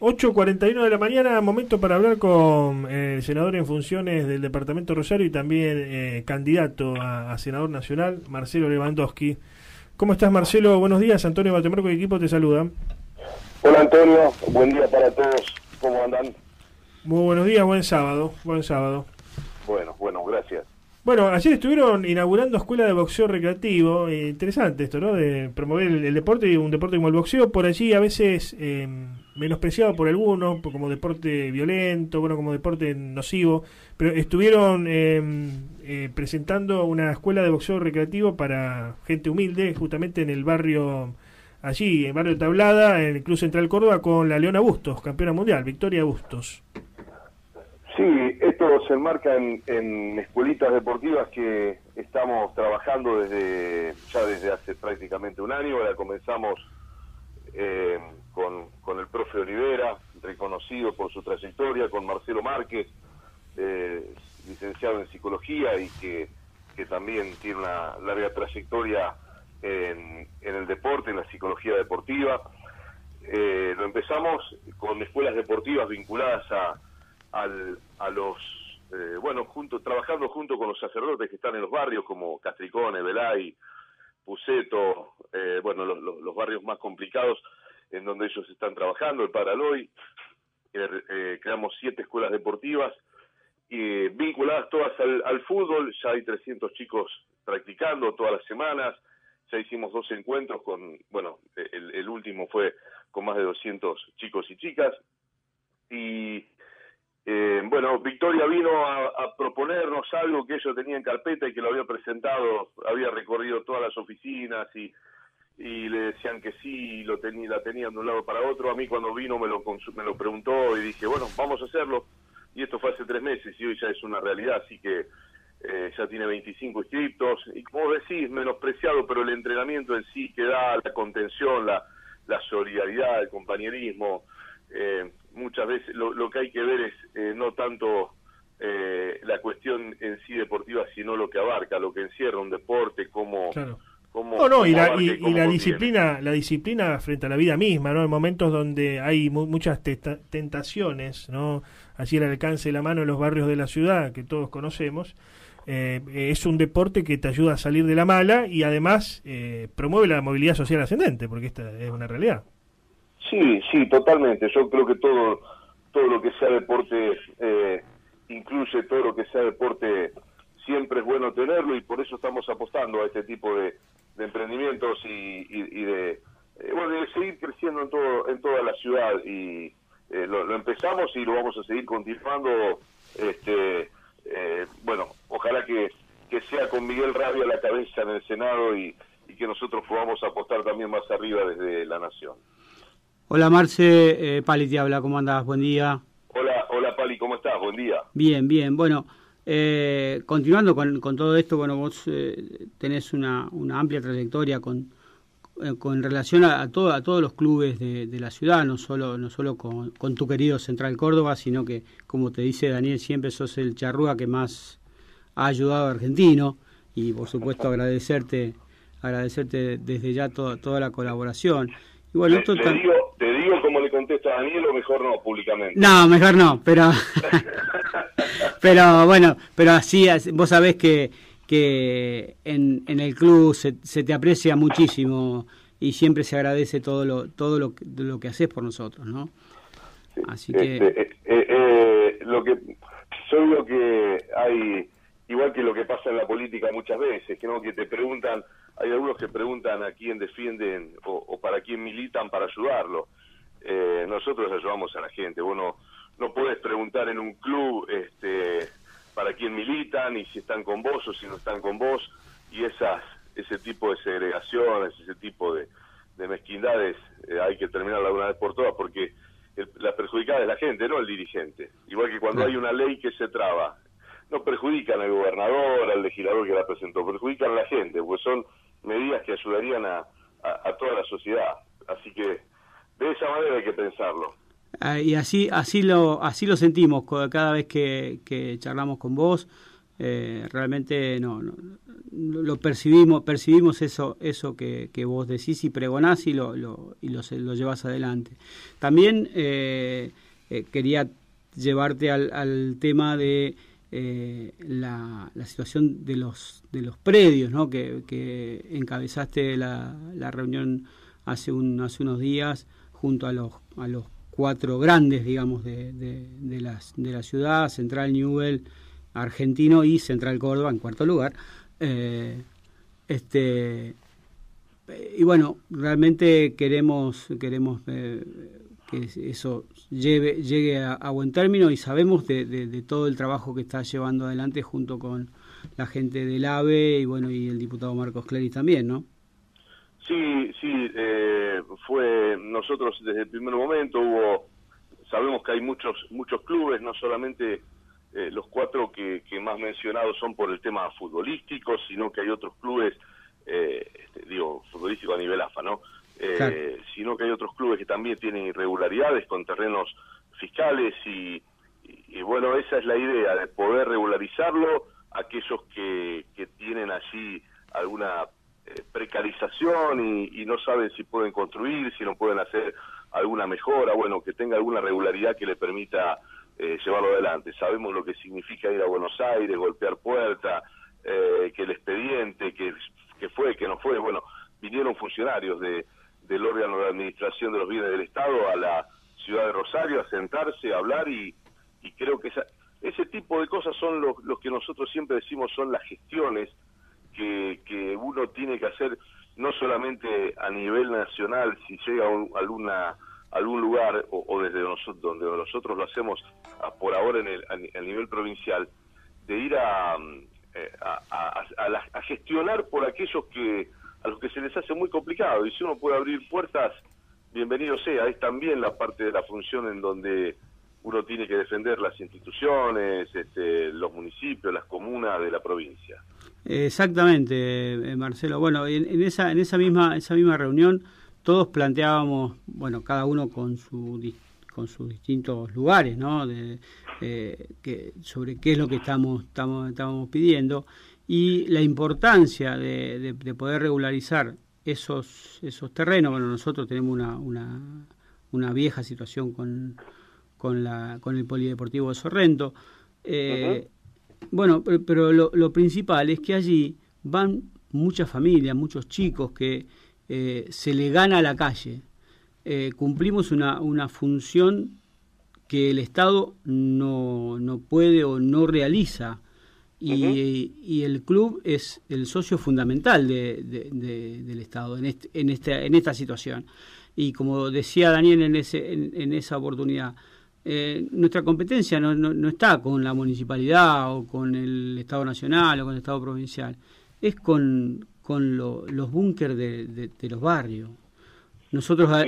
8.41 de la mañana, momento para hablar con eh, el senador en funciones del Departamento Rosario y también eh, candidato a, senador nacional, Marcelo Lewandowski. ¿Cómo estás, Marcelo? Buenos días, Antonio Batemarco y equipo te saluda. Hola, Antonio. Buen día para todos. ¿Cómo andan? Muy buenos días, buen sábado. Buen sábado. Bueno, bueno, gracias. Bueno, ayer estuvieron inaugurando escuela de boxeo recreativo. Eh, interesante esto, ¿no? De promover el, deporte y un deporte como el boxeo. Por allí a veces eh, menospreciado por algunos, como deporte violento, bueno, como deporte nocivo. Pero estuvieron em, eh, presentando una escuela de boxeo recreativo para gente humilde, justamente en el barrio, allí, en el barrio Tablada, en el Club Central Córdoba, con la Leona Bustos, campeona mundial, Victoria Bustos. Sí, esto se enmarca en, escuelitas deportivas que estamos trabajando desde ya desde hace prácticamente un año. Ahora comenzamos eh, con, el profe Olivera, reconocido por su trayectoria, con Marcelo Márquez, eh, licenciado en psicología y que, también tiene una larga trayectoria en, el deporte, en la psicología deportiva. Eh, lo empezamos con escuelas deportivas vinculadas a al, a los, bueno, junto, trabajando junto con los sacerdotes que están en los barrios como Castricone, Belay, Puceto, eh, bueno, los, barrios más complicados en donde ellos están trabajando, el Paraloy, eh, creamos siete escuelas deportivas vinculadas todas al, fútbol, ya hay 300 chicos practicando todas las semanas, ya hicimos dos encuentros con, bueno, el, el último fue con más de 200 chicos y chicas, y eh, bueno, Victoria vino a, proponernos algo que ellos tenían en carpeta y que lo había presentado, había recorrido todas las oficinas y, y le decían que sí, lo tenía, la tenían de un lado para otro. A mí cuando vino me lo, me lo preguntó y dije, bueno, vamos a hacerlo. Y esto fue hace tres meses y hoy ya es una realidad, así que eh, ya tiene 25 inscriptos. Y como decís, menospreciado, pero el entrenamiento en sí que da, la contención, la, la solidaridad, el compañerismo, eh, muchas veces lo, que hay que ver es eh, no tanto eh, la cuestión en sí deportiva, sino lo que abarca, lo que encierra un deporte, cómo... no, no, y la, y, la disciplina, la disciplina frente a la vida misma, ¿no? En momentos donde hay muchas tentaciones, ¿no? Así el alcance de la mano en los barrios de la ciudad, que todos conocemos, es un deporte que te ayuda a salir de la mala y además promueve la movilidad social ascendente, porque esta es una realidad. Sí, sí, totalmente. Yo creo que todo, todo lo que sea deporte eh, incluye todo lo que sea deporte siempre es bueno tenerlo y por eso estamos apostando a este tipo de, emprendimientos y, de eh, bueno de seguir creciendo en todo en toda la ciudad y eh, lo, empezamos y lo vamos a seguir continuando este bueno ojalá que, que sea con Miguel Rabia la cabeza en el Senado y, y que nosotros podamos apostar también más arriba desde la nación. Hola Marce, eh, Pali te habla, ¿cómo andás? Buen día. Hola, hola Pali, ¿cómo estás? Buen día. Bien, bien. Bueno, eh, continuando con, todo esto, bueno, vos eh, tenés una, amplia trayectoria con, con relación a, a, todo, a todos los clubes de, la ciudad, no solo, no solo con, tu querido Central Córdoba, sino que, como te dice Daniel, siempre sos el charrúa que más ha ayudado a Argentino y por supuesto agradecerte agradecerte desde ya toda la colaboración. Y bueno, digo, te digo como le contesto a Daniel o mejor no, públicamente. No, mejor no, pero pero bueno, pero así vos sabés que, que en, en el club se, se te aprecia muchísimo y siempre se agradece todo lo todo lo, lo que haces por nosotros, ¿no? Así que este, eh, eh, eh, lo que yo digo que hay igual que lo que pasa en la política muchas veces, que no que te preguntan hay algunos que preguntan a quién defienden o, para quién militan para ayudarlo. Eh, nosotros ayudamos a la gente. Bueno, no puedes preguntar en un club este, para quién militan y si están con vos o si no están con vos. Y esas ese tipo de segregaciones, ese tipo de, mezquindades eh, hay que terminarla de una vez por todas porque la perjudicada es la gente, no el dirigente. Igual que cuando hay una ley que se traba, no perjudican al gobernador, al legislador que la presentó, perjudican a la gente, porque son medidas que ayudarían a, a, toda la sociedad. Así que de esa manera hay que pensarlo. Ah, y así así lo así lo sentimos cada vez que, charlamos con vos. eh, realmente no, no, lo percibimos percibimos eso eso que, vos decís y pregonás y lo, y lo, llevas adelante también eh, eh, quería llevarte al, tema de la, la, situación de los de los predios ¿no? que, que encabezaste la, la reunión hace un hace unos días junto a los a los cuatro grandes digamos de, de, las, de la ciudad Central Newell Argentino y Central Córdoba en cuarto lugar. Eh, este y bueno, realmente queremos queremos eh, que eso lleve, llegue a, buen término y sabemos de, de, de, todo el trabajo que está llevando adelante junto con la gente del AVE y bueno y el diputado Marcos Clery también, ¿no? Sí, sí, eh, fue nosotros desde el primer momento hubo sabemos que hay muchos muchos clubes, no solamente eh, los cuatro que, que, más mencionados son por el tema futbolístico, sino que hay otros clubes, eh, este, digo, futbolístico a nivel AFA, ¿no? Eh, claro. Sino que hay otros clubes que también tienen irregularidades con terrenos fiscales y, y, y, bueno, esa es la idea, de poder regularizarlo, aquellos que, que tienen allí alguna precarización y, y no saben si pueden construir, si no pueden hacer alguna mejora, bueno, que tenga alguna regularidad que le permita eh, llevarlo adelante. Sabemos lo que significa ir a Buenos Aires, golpear puerta, eh, que el expediente, que, que fue, que no fue, bueno, vinieron funcionarios de, del órgano de administración de los bienes del Estado a la ciudad de Rosario a sentarse, a hablar y, y creo que esa, ese tipo de cosas son los, los que nosotros siempre decimos son las gestiones que, que uno tiene que hacer no solamente a nivel nacional, si llega a alguna algún lugar o, o, desde nosotros donde nosotros lo hacemos a, por ahora en el a, nivel provincial de ir a eh, a, a, gestionar por aquellos que a los que se les hace muy complicado. Y si uno puede abrir puertas bienvenido sea. Es también la parte de la función en donde uno tiene que defender las instituciones este, los municipios las comunas de la provincia exactamente eh, Marcelo bueno en, esa en esa misma esa misma reunión todos planteábamos, bueno, cada uno con su con sus distintos lugares, ¿no? De, eh, que, sobre qué es lo que estamos, estamos, estamos pidiendo y la importancia de, de, de, poder regularizar esos, esos terrenos. Bueno, nosotros tenemos una, una, una vieja situación con, con, la, con el Polideportivo de Sorrento. Eh. Bueno, pero, pero lo, lo principal es que allí van muchas familias, muchos chicos que eh, se le gana a la calle. Eh, cumplimos una, una función que el Estado no, no puede o no realiza. Y, uh -huh. y, el club es el socio fundamental de, de, de, del Estado en, este, en, esta, en esta situación. Y como decía Daniel en, ese, en, en esa oportunidad, eh, nuestra competencia no, no, no, está con la municipalidad o con el Estado nacional o con el Estado provincial, es con, con lo, los búnkers de, de, de, los barrios. Nosotros a,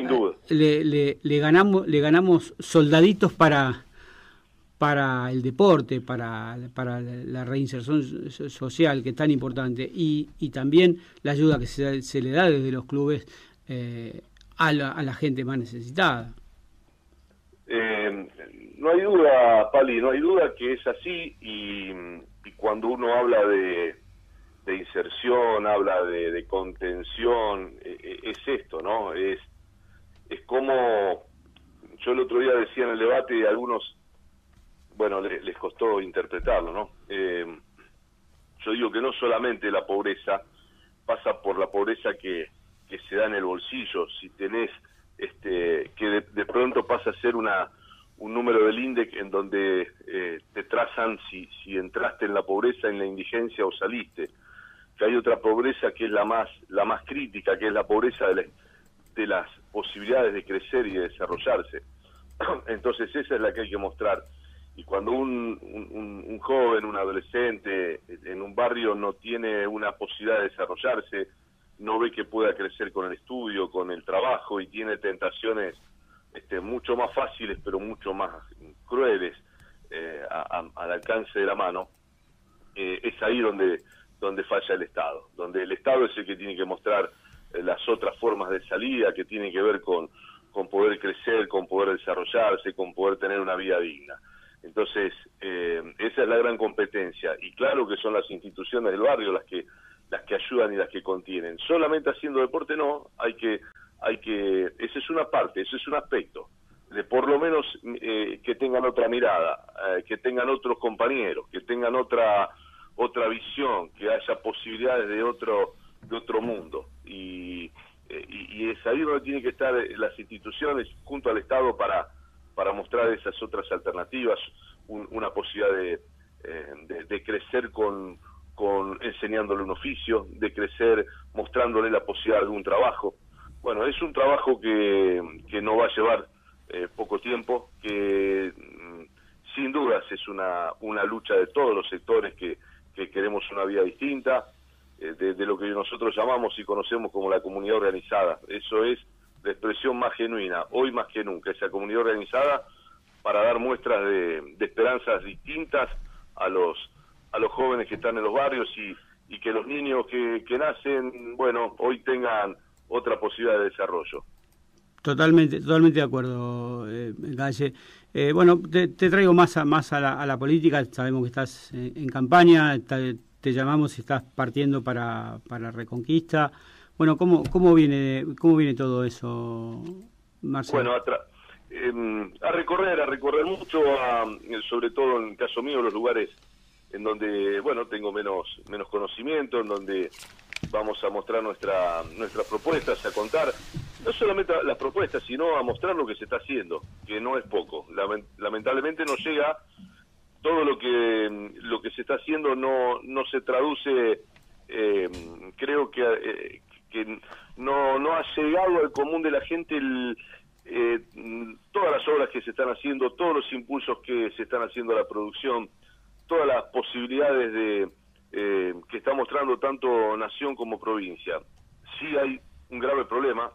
le, le, le, ganamos le ganamos soldaditos para para el deporte, para, para la reinserción social, que es tan importante, y, y también la ayuda que se, se, le da desde los clubes eh, a, la, a, la, gente más necesitada. Eh, no hay duda, Pali, no hay duda que es así, y, cuando uno habla de, de inserción, habla de, de contención, e, e, es esto, ¿no? Es, es como, yo el otro día decía en el debate, algunos, bueno, les, les costó interpretarlo, ¿no? Eh, yo digo que no solamente la pobreza pasa por la pobreza que, que se da en el bolsillo, si tenés, este, que de, de pronto pasa a ser una un número del INDEC en donde eh, te trazan si, si entraste en la pobreza, en la indigencia o saliste que hay otra pobreza que es la más la más crítica, que es la pobreza de, la, de las posibilidades de crecer y de desarrollarse. Entonces esa es la que hay que mostrar. Y cuando un, un, un, joven, un adolescente en un barrio no tiene una posibilidad de desarrollarse, no ve que pueda crecer con el estudio, con el trabajo y tiene tentaciones este, mucho más fáciles pero mucho más crueles eh, al alcance de la mano, eh, es ahí donde donde falla el Estado, donde el Estado es el que tiene que mostrar eh, las otras formas de salida que tienen que ver con, con poder crecer, con poder desarrollarse, con poder tener una vida digna. Entonces, esa es la gran competencia. Y claro que son las instituciones del barrio las que las que ayudan y las que contienen. Solamente haciendo deporte no, hay que hay que esa es una parte, ese es un aspecto de por lo menos eh, que tengan otra mirada, eh, que tengan otros compañeros, que tengan otra otra visión, que haya posibilidades de otro de otro mundo y, eh, y, es ahí donde tienen que estar las instituciones junto al Estado para para mostrar esas otras alternativas, una posibilidad de, crecer con, con enseñándole un oficio, de crecer mostrándole la posibilidad de un trabajo. Bueno, es un trabajo que, que no va a llevar eh, poco tiempo, que mm, sin dudas es una, una lucha de todos los sectores que, que queremos una vida distinta, eh, de, lo que nosotros llamamos y conocemos como la comunidad organizada. Eso es la expresión más genuina, hoy más que nunca, esa comunidad organizada para dar muestras de, esperanzas distintas a los, a los jóvenes que están en los barrios y, y que los niños que, que nacen, bueno, hoy tengan otra posibilidad de desarrollo. Totalmente, totalmente de acuerdo, eh, eh bueno, te, traigo más a, más a la, política. Sabemos que estás en, campaña, te llamamos y estás partiendo para, para Reconquista. Bueno, ¿cómo, cómo, viene, ¿cómo viene todo eso, Marcelo? Bueno, a, em, a recorrer, a recorrer mucho, sobre todo en el caso mío, los lugares en donde, bueno, tengo menos, menos conocimiento, en donde vamos a mostrar nuestra, nuestras propuestas, a contar no solamente las propuestas, sino a mostrar lo que se está haciendo, que no es poco. Lamentablemente no llega todo lo que lo que se está haciendo no no se traduce eh, creo que eh, que no no ha llegado al común de la gente el, eh, todas las obras que se están haciendo todos los impulsos que se están haciendo a la producción todas las posibilidades de que está mostrando tanto nación como provincia sí hay un grave problema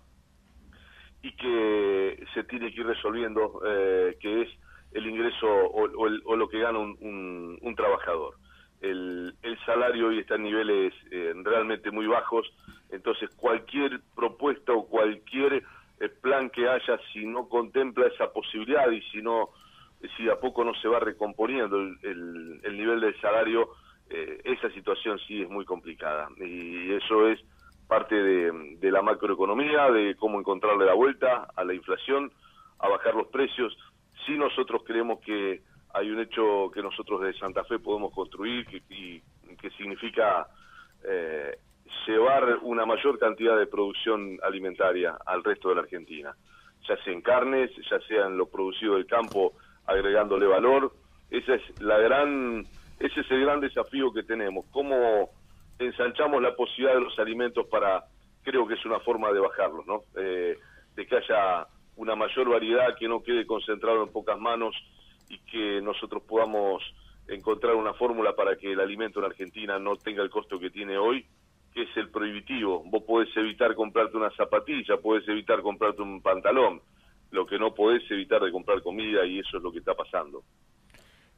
y que se tiene que ir resolviendo, eh, que es el ingreso o, lo que gana un, un, trabajador. El, el, salario hoy está en niveles eh, realmente muy bajos, entonces cualquier propuesta o cualquier eh, plan que haya, si no contempla esa posibilidad y si no, si a poco no se va recomponiendo el, el nivel del salario, esa situación sí es muy complicada y eso es parte de, la macroeconomía, de cómo encontrarle la vuelta a la inflación, a bajar los precios. Si nosotros creemos que hay un hecho que nosotros de Santa Fe podemos construir que, y que significa eh, llevar una mayor cantidad de producción alimentaria al resto de la Argentina, ya sea en carnes, ya sea en lo producido del campo, agregándole valor. Esa es la gran, ese es el gran desafío que tenemos. Cómo ensanchamos la posibilidad de los alimentos para, creo que es una forma de bajarlos, ¿no? Eh, de que haya una mayor variedad, que no quede concentrado en pocas manos y que nosotros podamos encontrar una fórmula para que el alimento en Argentina no tenga el costo que tiene hoy, que es el prohibitivo. Vos podés evitar comprarte una zapatilla, podés evitar comprarte un pantalón, lo que no podés evitar de comprar comida y eso es lo que está pasando.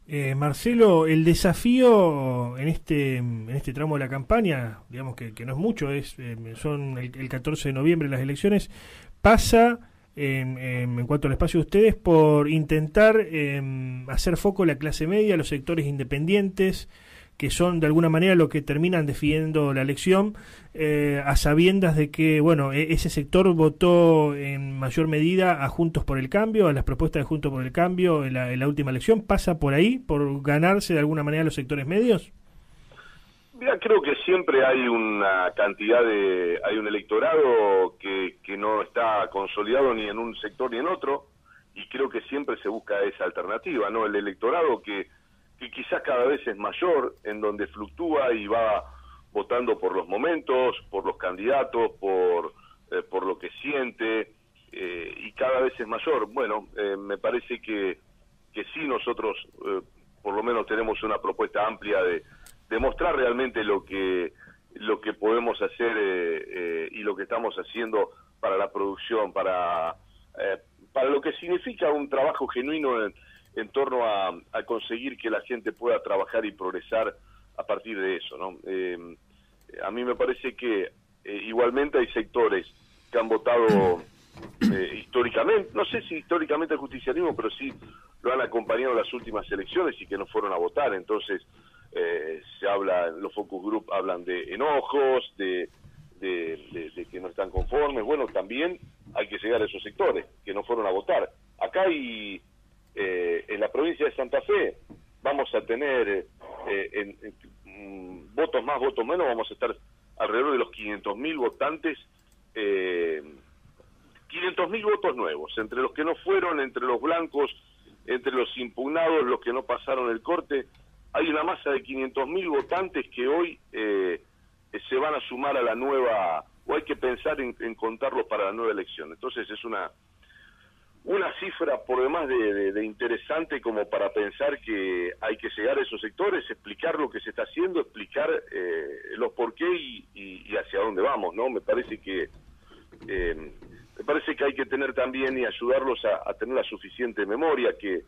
Eh, Marcelo, el desafío en este en este tramo de la campaña, digamos que, no es mucho, es eh, son el, 14 de noviembre las elecciones, pasa en cuanto al espacio de ustedes por intentar em, hacer foco la clase media, los sectores independientes, que son de alguna manera lo que terminan definiendo la elección, eh, a sabiendas de que, bueno, e-, ese sector votó en mayor medida a Juntos por el Cambio, a las propuestas de Juntos por el Cambio en la, última elección, ¿pasa por ahí, por ganarse de alguna manera los sectores medios? Mira, creo que siempre hay una cantidad de, hay un electorado que, que no está consolidado ni en un sector ni en otro, y creo que siempre se busca esa alternativa, ¿no? El electorado que que quizás cada vez es mayor, en donde fluctúa y va votando por los momentos, por los candidatos, por, eh, por lo que siente, eh, y cada vez es mayor. Bueno, eh, me parece que, que sí nosotros por lo menos tenemos una propuesta amplia de, de mostrar realmente lo que lo que podemos hacer y lo que estamos haciendo para la producción, para, para lo que significa un trabajo genuino en, en torno a, conseguir que la gente pueda trabajar y progresar a partir de eso. ¿no? Eh, a mí me parece que eh, igualmente hay sectores que han votado eh, históricamente, no sé si históricamente el justicialismo, pero sí lo han acompañado las últimas elecciones y que no fueron a votar. Entonces, eh, se habla, los focus group hablan de enojos, de, de, que no están conformes. Bueno, también hay que llegar a esos sectores que no fueron a votar. Acá hay, eh, en la provincia de Santa Fe, vamos a tener eh, en, mm, votos más, votos menos, vamos a estar alrededor de los 500.000 votantes. Eh, 500.000 votos nuevos, entre los que no fueron, entre los blancos, entre los impugnados, los que no pasaron el corte, hay una masa de 500.000 votantes que hoy eh, se van a sumar a la nueva, o hay que pensar en, contarlos para la nueva elección. Entonces es una una cifra por demás de, interesante como para pensar que hay que llegar a esos sectores, explicar lo que se está haciendo, explicar eh, los por qué y, hacia dónde vamos, ¿no? Me parece que eh, me parece que hay que tener también y ayudarlos a, tener la suficiente memoria que,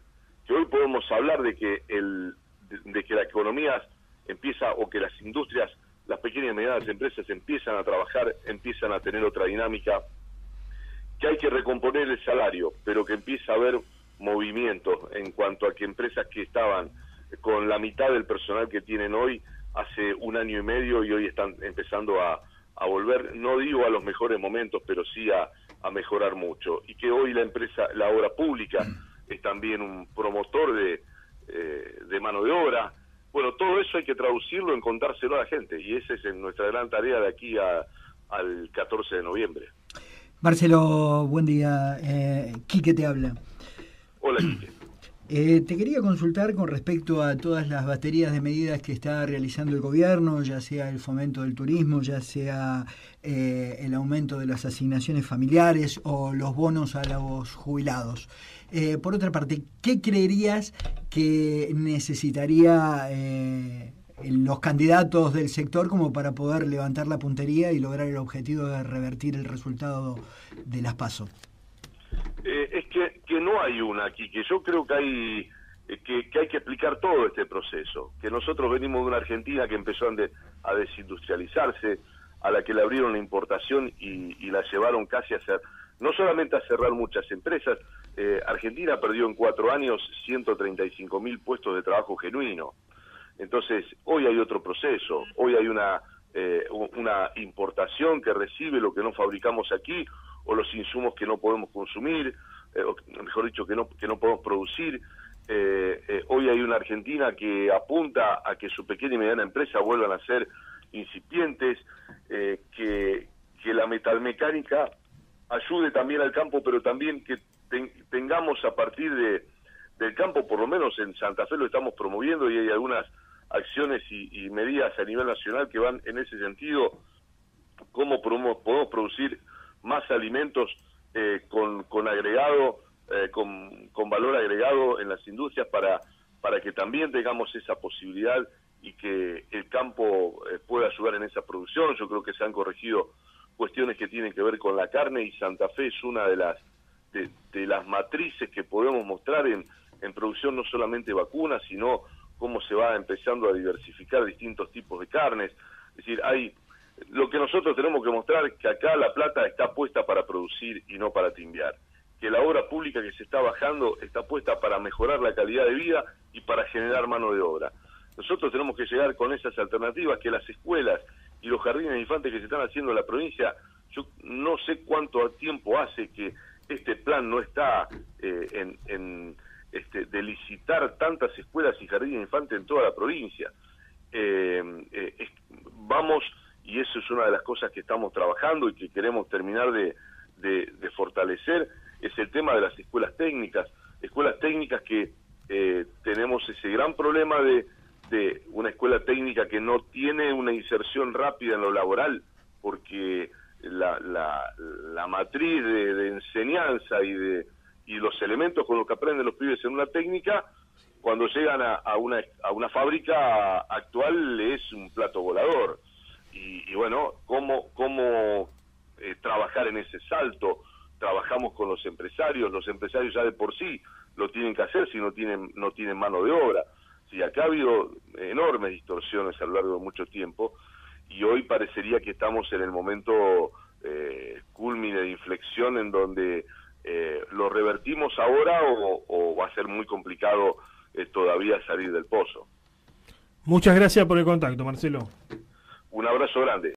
hoy podemos hablar de que el de, que la economía empieza o que las industrias, las pequeñas y medianas empresas empiezan a trabajar, empiezan a tener otra dinámica, que hay que recomponer el salario, pero que empieza a haber movimiento en cuanto a que empresas que estaban con la mitad del personal que tienen hoy hace un año y medio y hoy están empezando a, a volver, no digo a los mejores momentos, pero sí a, a mejorar mucho. Y que hoy la empresa, la obra pública, es también un promotor de, eh, de mano de obra. Bueno, todo eso hay que traducirlo en contárselo a la gente y esa es nuestra gran tarea de aquí al 14 de noviembre. Marcelo, buen día. Eh, Quique te habla. Hola, Quique. Eh, te quería consultar con respecto a todas las baterías de medidas que está realizando el gobierno, ya sea el fomento del turismo, ya sea eh, el aumento de las asignaciones familiares o los bonos a los jubilados. Eh, por otra parte, ¿qué creerías que necesitaría los candidatos del sector como para poder levantar la puntería y lograr el objetivo de revertir el resultado de las PASO? Eh, es que, que no hay una aquí, que yo creo que hay eh, que, hay que explicar todo este proceso, que nosotros venimos de una Argentina que empezó a, desindustrializarse, a la que le abrieron la importación y, la llevaron casi a hacer, no solamente a cerrar muchas empresas, eh, Argentina perdió en cuatro años 135 mil puestos de trabajo genuino. Entonces, hoy hay otro proceso, hoy hay una, una importación que recibe lo que no fabricamos aquí, o los insumos que no podemos consumir, eh, o mejor dicho, que no, que no podemos producir. Eh, eh, hoy hay una Argentina que apunta a que su pequeña y mediana empresa vuelvan a ser incipientes, que, que la metalmecánica ayude también al campo, pero también que tengamos a partir de, del campo, por lo menos en Santa Fe lo estamos promoviendo y hay algunas acciones y, y medidas a nivel nacional que van en ese sentido, cómo podemos producir más alimentos eh, con, con agregado, eh, con, con valor agregado en las industrias para, para que también tengamos esa posibilidad y que el campo eh, pueda ayudar en esa producción. Yo creo que se han corregido cuestiones que tienen que ver con la carne y Santa Fe es una de las de, de las matrices que podemos mostrar en, en producción no solamente vacunas, sino cómo se va empezando a diversificar distintos tipos de carnes. Es decir, hay lo que nosotros tenemos que mostrar es que acá la plata está puesta para producir y no para timbiar, que la obra pública que se está bajando está puesta para mejorar la calidad de vida y para generar mano de obra. Nosotros tenemos que llegar con esas alternativas que las escuelas y los jardines de infantes que se están haciendo en la provincia, yo no sé cuánto tiempo hace que este plan no está eh, en, en este, de licitar tantas escuelas y jardines de infantes en toda la provincia. Eh, eh, vamos y eso es una de las cosas que estamos trabajando y que queremos terminar de, de, fortalecer, es el tema de las escuelas técnicas, escuelas técnicas que eh, tenemos ese gran problema de, de una escuela técnica que no tiene una inserción rápida en lo laboral, porque la, la, la matriz de, enseñanza y de y los elementos con los que aprenden los pibes en una técnica, cuando llegan a, una, a una fábrica actual es un plato volador y, bueno, cómo, cómo eh, trabajar en ese salto. Trabajamos con los empresarios, los empresarios ya de por sí lo tienen que hacer si no tienen, no tienen mano de obra. Si acá ha habido enormes distorsiones a lo largo de mucho tiempo y hoy parecería que estamos en el momento eh, culmine de inflexión en donde eh, lo revertimos ahora o, o va a ser muy complicado eh, todavía salir del pozo. Muchas gracias por el contacto, Marcelo. Un abrazo grande.